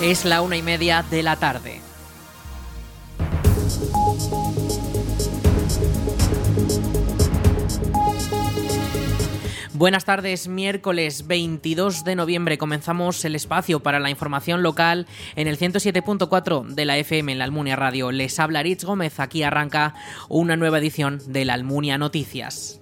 Es la una y media de la tarde. Buenas tardes, miércoles 22 de noviembre comenzamos el espacio para la información local en el 107.4 de la FM en la Almunia Radio. Les habla Rich Gómez, aquí arranca una nueva edición de la Almunia Noticias.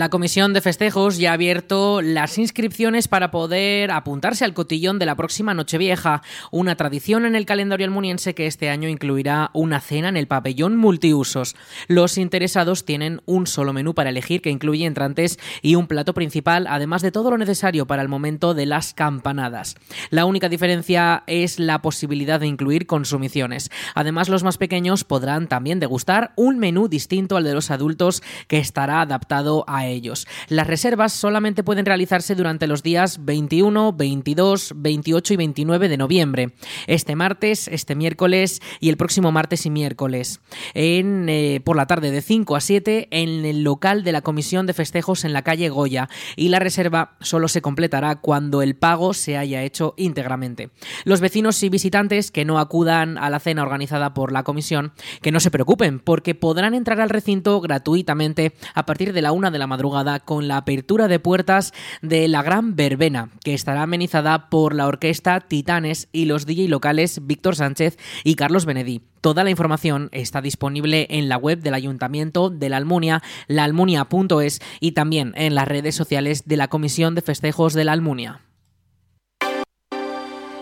La Comisión de Festejos ya ha abierto las inscripciones para poder apuntarse al cotillón de la próxima Nochevieja, una tradición en el calendario almuniense que este año incluirá una cena en el pabellón multiusos. Los interesados tienen un solo menú para elegir que incluye entrantes y un plato principal, además de todo lo necesario para el momento de las campanadas. La única diferencia es la posibilidad de incluir consumiciones. Además, los más pequeños podrán también degustar un menú distinto al de los adultos que estará adaptado a ellos. Las reservas solamente pueden realizarse durante los días 21, 22, 28 y 29 de noviembre. Este martes, este miércoles y el próximo martes y miércoles. En, eh, por la tarde de 5 a 7 en el local de la Comisión de Festejos en la calle Goya. Y la reserva solo se completará cuando el pago se haya hecho íntegramente. Los vecinos y visitantes que no acudan a la cena organizada por la comisión, que no se preocupen, porque podrán entrar al recinto gratuitamente a partir de la una de la madrugada con la apertura de puertas de la Gran Verbena, que estará amenizada por la orquesta Titanes y los DJ locales Víctor Sánchez y Carlos Benedí. Toda la información está disponible en la web del Ayuntamiento de la Almunia, laalmunia.es y también en las redes sociales de la Comisión de Festejos de la Almunia.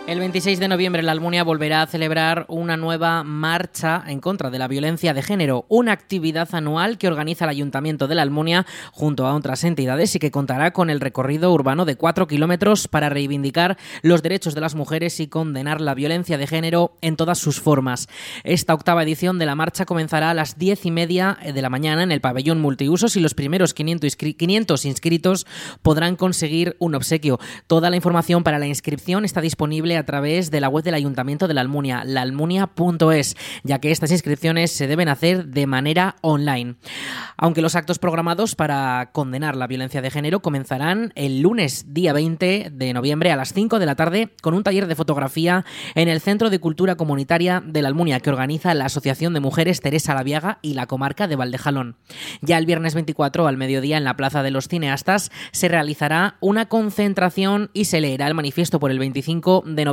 El 26 de noviembre la Almunia volverá a celebrar una nueva marcha en contra de la violencia de género, una actividad anual que organiza el Ayuntamiento de la Almunia junto a otras entidades y que contará con el recorrido urbano de cuatro kilómetros para reivindicar los derechos de las mujeres y condenar la violencia de género en todas sus formas. Esta octava edición de la marcha comenzará a las diez y media de la mañana en el pabellón multiusos y los primeros 500 inscritos podrán conseguir un obsequio. Toda la información para la inscripción está disponible a través de la web del Ayuntamiento de la Almunia, laalmunia.es, ya que estas inscripciones se deben hacer de manera online. Aunque los actos programados para condenar la violencia de género comenzarán el lunes día 20 de noviembre a las 5 de la tarde con un taller de fotografía en el Centro de Cultura Comunitaria de la Almunia que organiza la Asociación de Mujeres Teresa Laviaga y la comarca de Valdejalón. Ya el viernes 24 al mediodía en la Plaza de los Cineastas se realizará una concentración y se leerá el manifiesto por el 25 de noviembre,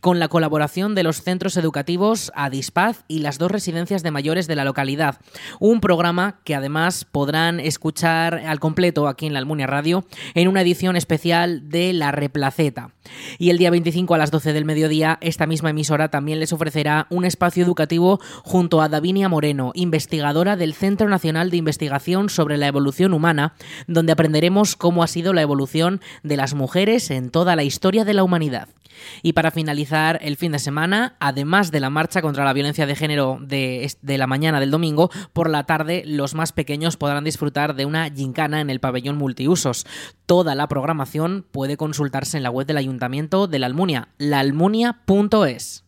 con la colaboración de los centros educativos Adispaz y las dos residencias de mayores de la localidad. Un programa que además podrán escuchar al completo aquí en la Almunia Radio en una edición especial de La Replaceta. Y el día 25 a las 12 del mediodía, esta misma emisora también les ofrecerá un espacio educativo junto a Davinia Moreno, investigadora del Centro Nacional de Investigación sobre la Evolución Humana, donde aprenderemos cómo ha sido la evolución de las mujeres en toda la historia de la humanidad. Y para finalizar el fin de semana, además de la marcha contra la violencia de género de, la mañana del domingo, por la tarde los más pequeños podrán disfrutar de una gincana en el pabellón multiusos. Toda la programación puede consultarse en la web del Ayuntamiento de la Almunia, laalmunia.es.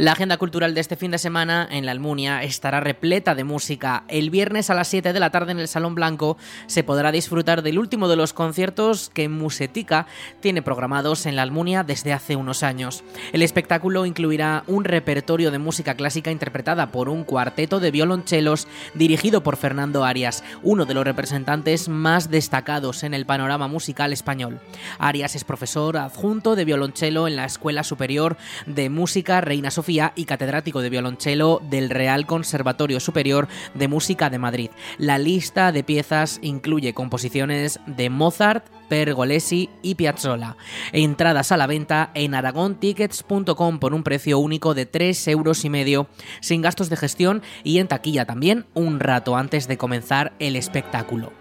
La agenda cultural de este fin de semana en la Almunia estará repleta de música. El viernes a las 7 de la tarde en el Salón Blanco se podrá disfrutar del último de los conciertos que Musetica tiene programados en la Almunia desde hace unos años. El espectáculo incluirá un repertorio de música clásica interpretada por un cuarteto de violonchelos dirigido por Fernando Arias, uno de los representantes más destacados en el panorama musical español. Arias es profesor adjunto de violonchelo en la Escuela Superior de Música Reina Sofía y catedrático de violonchelo del Real Conservatorio Superior de Música de Madrid. La lista de piezas incluye composiciones de Mozart, Pergolesi y Piazzolla. Entradas a la venta en aragontickets.com por un precio único de 3 euros y medio, sin gastos de gestión y en taquilla también un rato antes de comenzar el espectáculo.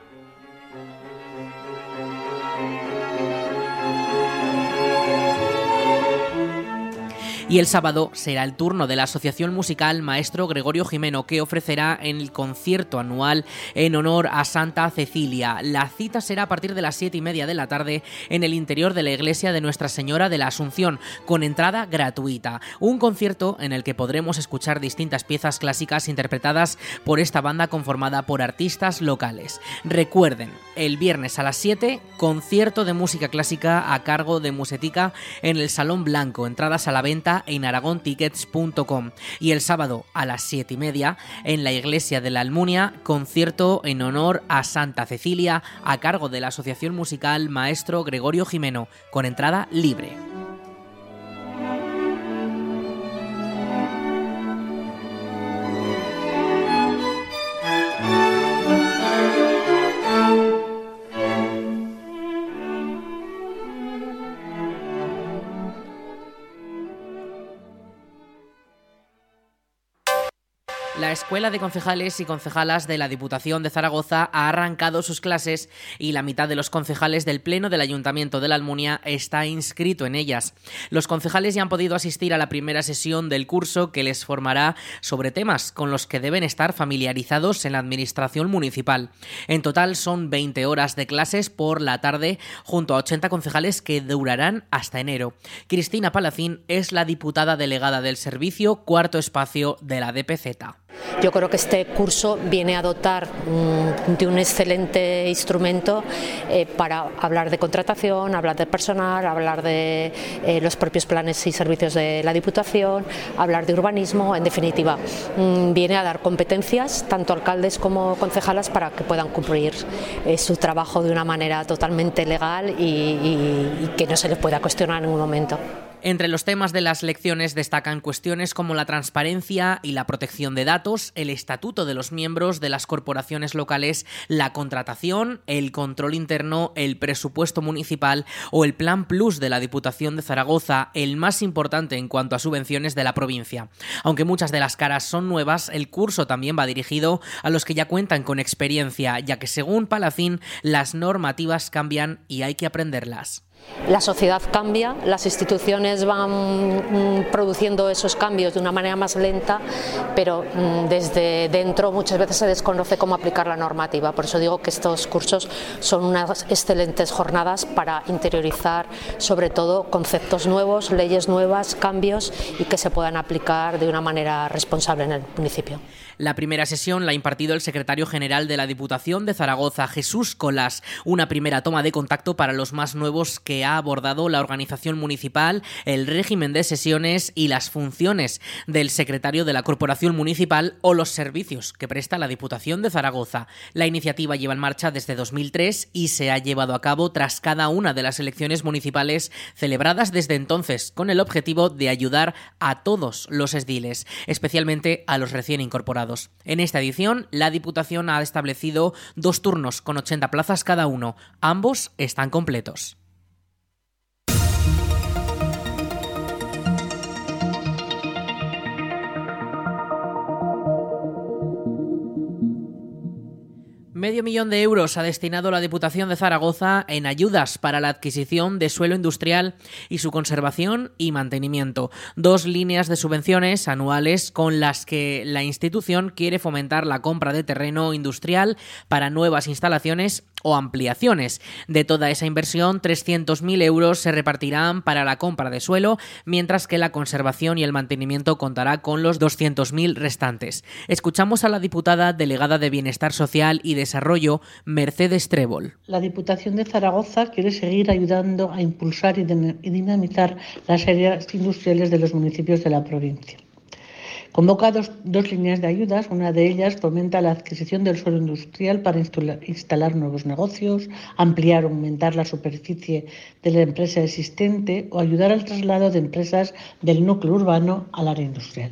Y el sábado será el turno de la Asociación Musical Maestro Gregorio Jimeno, que ofrecerá el concierto anual en honor a Santa Cecilia. La cita será a partir de las siete y media de la tarde en el interior de la iglesia de Nuestra Señora de la Asunción, con entrada gratuita. Un concierto en el que podremos escuchar distintas piezas clásicas interpretadas por esta banda conformada por artistas locales. Recuerden, el viernes a las 7, concierto de música clásica a cargo de Musetica en el Salón Blanco. Entradas a la venta en aragontickets.com. Y el sábado a las 7 y media, en la iglesia de la Almunia, concierto en honor a Santa Cecilia a cargo de la Asociación Musical Maestro Gregorio Jimeno, con entrada libre. La Escuela de Concejales y Concejalas de la Diputación de Zaragoza ha arrancado sus clases y la mitad de los concejales del Pleno del Ayuntamiento de la Almunia está inscrito en ellas. Los concejales ya han podido asistir a la primera sesión del curso que les formará sobre temas con los que deben estar familiarizados en la Administración Municipal. En total son 20 horas de clases por la tarde junto a 80 concejales que durarán hasta enero. Cristina Palacín es la diputada delegada del servicio cuarto espacio de la DPZ. Yo creo que este curso viene a dotar mm, de un excelente instrumento eh, para hablar de contratación, hablar de personal, hablar de eh, los propios planes y servicios de la Diputación, hablar de urbanismo, en definitiva, mm, viene a dar competencias tanto alcaldes como concejalas para que puedan cumplir eh, su trabajo de una manera totalmente legal y que no se les pueda cuestionar en ningún momento. Entre los temas de las lecciones destacan cuestiones como la transparencia y la protección de datos, el estatuto de los miembros de las corporaciones locales, la contratación, el control interno, el presupuesto municipal o el Plan Plus de la Diputación de Zaragoza, el más importante en cuanto a subvenciones de la provincia. Aunque muchas de las caras son nuevas, el curso también va dirigido a los que ya cuentan con experiencia, ya que según Palacín las normativas cambian y hay que aprenderlas. La sociedad cambia, las instituciones van mm, produciendo esos cambios de una manera más lenta, pero mm, desde dentro muchas veces se desconoce cómo aplicar la normativa. Por eso digo que estos cursos son unas excelentes jornadas para interiorizar sobre todo conceptos nuevos, leyes nuevas, cambios y que se puedan aplicar de una manera responsable en el municipio. La primera sesión la ha impartido el secretario general de la Diputación de Zaragoza, Jesús Colas, una primera toma de contacto para los más nuevos que ha abordado la organización municipal, el régimen de sesiones y las funciones del secretario de la Corporación Municipal o los servicios que presta la Diputación de Zaragoza. La iniciativa lleva en marcha desde 2003 y se ha llevado a cabo tras cada una de las elecciones municipales celebradas desde entonces, con el objetivo de ayudar a todos los esdiles, especialmente a los recién incorporados. En esta edición, la Diputación ha establecido dos turnos con 80 plazas cada uno. Ambos están completos. Medio millón de euros ha destinado la Diputación de Zaragoza en ayudas para la adquisición de suelo industrial y su conservación y mantenimiento. Dos líneas de subvenciones anuales con las que la institución quiere fomentar la compra de terreno industrial para nuevas instalaciones o ampliaciones. De toda esa inversión, 300.000 euros se repartirán para la compra de suelo, mientras que la conservación y el mantenimiento contará con los 200.000 restantes. Escuchamos a la diputada delegada de Bienestar Social y Desarrollo, Mercedes Trébol. La Diputación de Zaragoza quiere seguir ayudando a impulsar y dinamizar las áreas industriales de los municipios de la provincia. Convoca dos, líneas de ayudas. Una de ellas fomenta la adquisición del suelo industrial para instalar nuevos negocios, ampliar o aumentar la superficie de la empresa existente o ayudar al traslado de empresas del núcleo urbano al área industrial.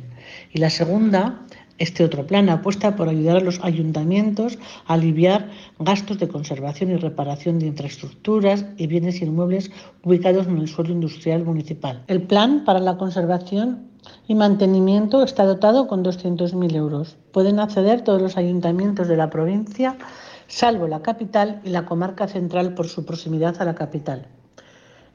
Y la segunda este otro plan apuesta por ayudar a los ayuntamientos a aliviar gastos de conservación y reparación de infraestructuras y bienes inmuebles ubicados en el suelo industrial municipal. El plan para la conservación y mantenimiento está dotado con 200.000 euros. Pueden acceder todos los ayuntamientos de la provincia, salvo la capital y la comarca central por su proximidad a la capital.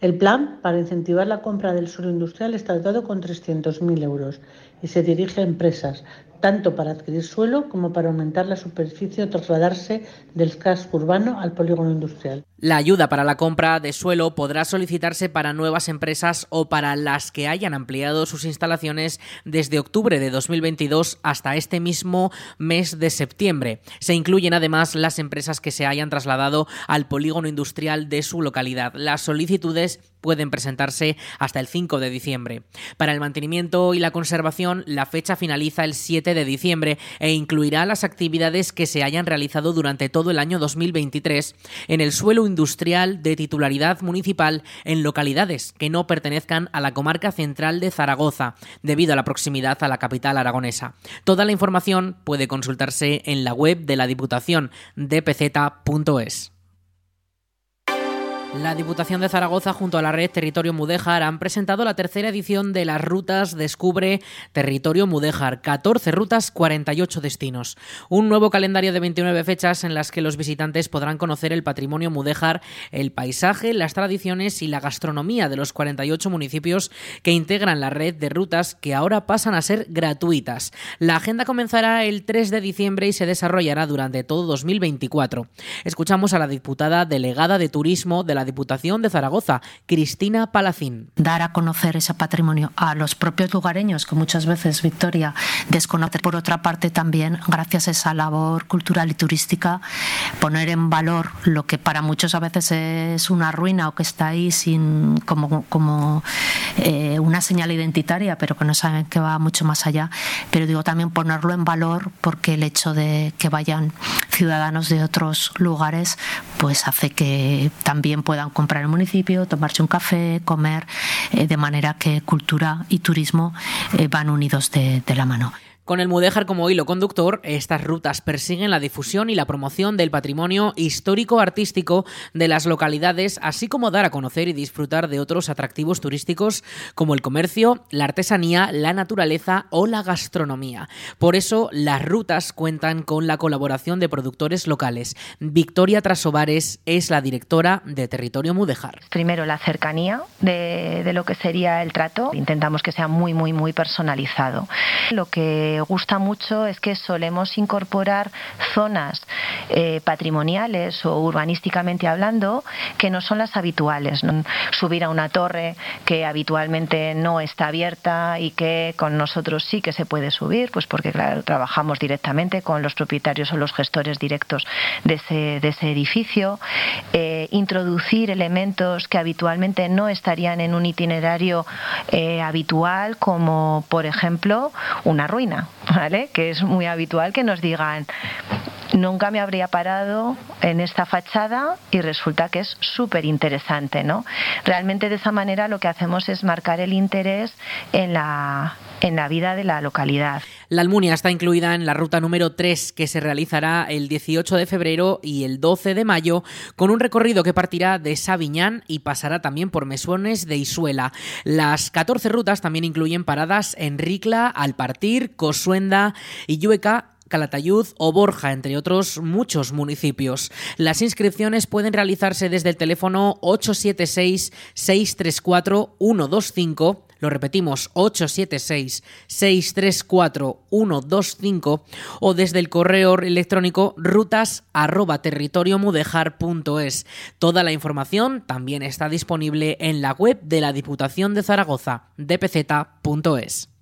El plan para incentivar la compra del suelo industrial está dotado con 300.000 euros y se dirige a empresas, tanto para adquirir suelo como para aumentar la superficie o trasladarse del casco urbano al polígono industrial. La ayuda para la compra de suelo podrá solicitarse para nuevas empresas o para las que hayan ampliado sus instalaciones desde octubre de 2022 hasta este mismo mes de septiembre. Se incluyen además las empresas que se hayan trasladado al polígono industrial de su localidad. Las solicitudes pueden presentarse hasta el 5 de diciembre. Para el mantenimiento y la conservación, la fecha finaliza el 7 de diciembre e incluirá las actividades que se hayan realizado durante todo el año 2023 en el suelo industrial de titularidad municipal en localidades que no pertenezcan a la comarca central de Zaragoza, debido a la proximidad a la capital aragonesa. Toda la información puede consultarse en la web de la Diputación dpz.es. La Diputación de Zaragoza junto a la red Territorio Mudéjar han presentado la tercera edición de las rutas Descubre Territorio Mudéjar, 14 rutas, 48 destinos. Un nuevo calendario de 29 fechas en las que los visitantes podrán conocer el patrimonio mudéjar, el paisaje, las tradiciones y la gastronomía de los 48 municipios que integran la red de rutas que ahora pasan a ser gratuitas. La agenda comenzará el 3 de diciembre y se desarrollará durante todo 2024. Escuchamos a la diputada delegada de Turismo de la Diputación de Zaragoza, Cristina Palacín. Dar a conocer ese patrimonio a los propios lugareños, que muchas veces Victoria desconoce. Por otra parte, también, gracias a esa labor cultural y turística, poner en valor lo que para muchos a veces es una ruina o que está ahí sin como, como eh, una señal identitaria, pero que no saben que va mucho más allá. Pero digo también ponerlo en valor porque el hecho de que vayan ciudadanos de otros lugares, pues hace que también puedan comprar el municipio, tomarse un café, comer, eh, de manera que cultura y turismo eh, van unidos de la mano. Con el Mudéjar como hilo conductor, estas rutas persiguen la difusión y la promoción del patrimonio histórico-artístico de las localidades, así como dar a conocer y disfrutar de otros atractivos turísticos como el comercio, la artesanía, la naturaleza o la gastronomía. Por eso, las rutas cuentan con la colaboración de productores locales. Victoria Trasovares es la directora de Territorio Mudéjar. Primero, la cercanía de, de lo que sería el trato. Intentamos que sea muy, muy, muy personalizado. Lo que gusta mucho es que solemos incorporar zonas eh, patrimoniales o urbanísticamente hablando que no son las habituales. Subir a una torre que habitualmente no está abierta y que con nosotros sí que se puede subir, pues porque claro, trabajamos directamente con los propietarios o los gestores directos de ese, de ese edificio. Eh, introducir elementos que habitualmente no estarían en un itinerario eh, habitual, como por ejemplo una ruina. ¿Vale? Que es muy habitual que nos digan, nunca me habría parado en esta fachada y resulta que es súper interesante, ¿no? Realmente de esa manera lo que hacemos es marcar el interés en la, en la vida de la localidad. La Almunia está incluida en la ruta número 3 que se realizará el 18 de febrero y el 12 de mayo con un recorrido que partirá de Sabiñán y pasará también por Mesones de Isuela. Las 14 rutas también incluyen paradas en Ricla, Alpartir, Cosuenda, Illueca Calatayud o Borja, entre otros muchos municipios. Las inscripciones pueden realizarse desde el teléfono 876-634-125 lo repetimos, 876-634-125 o desde el correo electrónico rutas arroba territoriomudejar.es. Toda la información también está disponible en la web de la Diputación de Zaragoza, dpz.es.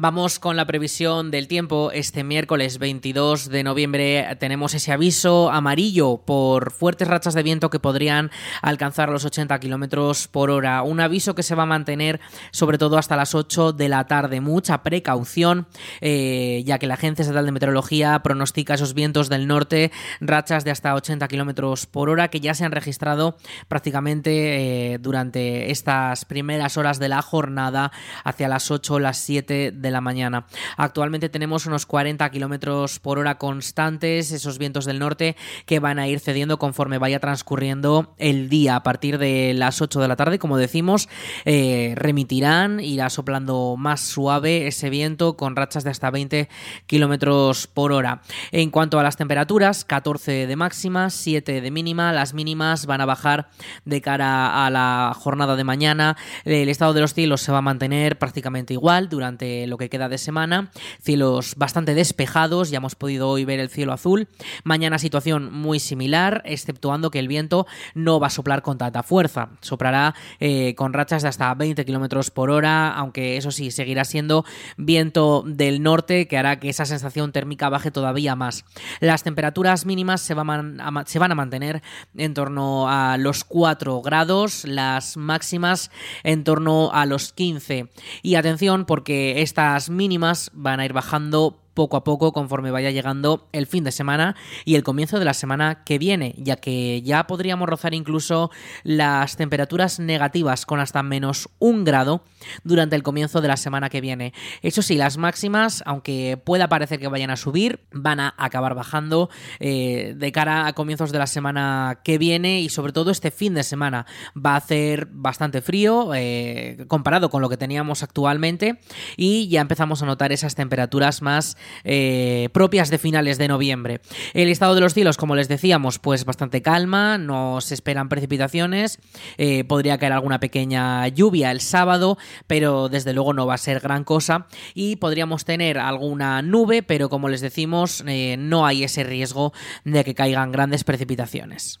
Vamos con la previsión del tiempo. Este miércoles 22 de noviembre tenemos ese aviso amarillo por fuertes rachas de viento que podrían alcanzar los 80 kilómetros por hora. Un aviso que se va a mantener sobre todo hasta las 8 de la tarde. Mucha precaución, eh, ya que la Agencia Estatal de Meteorología pronostica esos vientos del norte, rachas de hasta 80 kilómetros por hora que ya se han registrado prácticamente eh, durante estas primeras horas de la jornada hacia las 8 o las 7 de de la mañana. Actualmente tenemos unos 40 kilómetros por hora constantes, esos vientos del norte que van a ir cediendo conforme vaya transcurriendo el día. A partir de las 8 de la tarde, como decimos, eh, remitirán, irá soplando más suave ese viento con rachas de hasta 20 kilómetros por hora. En cuanto a las temperaturas, 14 de máxima, 7 de mínima. Las mínimas van a bajar de cara a la jornada de mañana. El estado de los cielos se va a mantener prácticamente igual durante lo que queda de semana. Cielos bastante despejados, ya hemos podido hoy ver el cielo azul. Mañana situación muy similar, exceptuando que el viento no va a soplar con tanta fuerza. Soprará eh, con rachas de hasta 20 kilómetros por hora, aunque eso sí, seguirá siendo viento del norte que hará que esa sensación térmica baje todavía más. Las temperaturas mínimas se van a, mantener en torno a los 4 grados, las máximas en torno a los 15. Y atención porque estas mínimas van a ir bajando poco a poco conforme vaya llegando el fin de semana y el comienzo de la semana que viene, ya que ya podríamos rozar incluso las temperaturas negativas con hasta menos un grado durante el comienzo de la semana que viene. Eso sí, las máximas, aunque pueda parecer que vayan a subir, van a acabar bajando eh, de cara a comienzos de la semana que viene y sobre todo este fin de semana. Va a hacer bastante frío eh, comparado con lo que teníamos actualmente y ya empezamos a notar esas temperaturas más eh, propias de finales de noviembre. El estado de los cielos, como les decíamos, pues bastante calma, no se esperan precipitaciones, eh, podría caer alguna pequeña lluvia el sábado, pero desde luego no va a ser gran cosa y podríamos tener alguna nube, pero como les decimos, eh, no hay ese riesgo de que caigan grandes precipitaciones.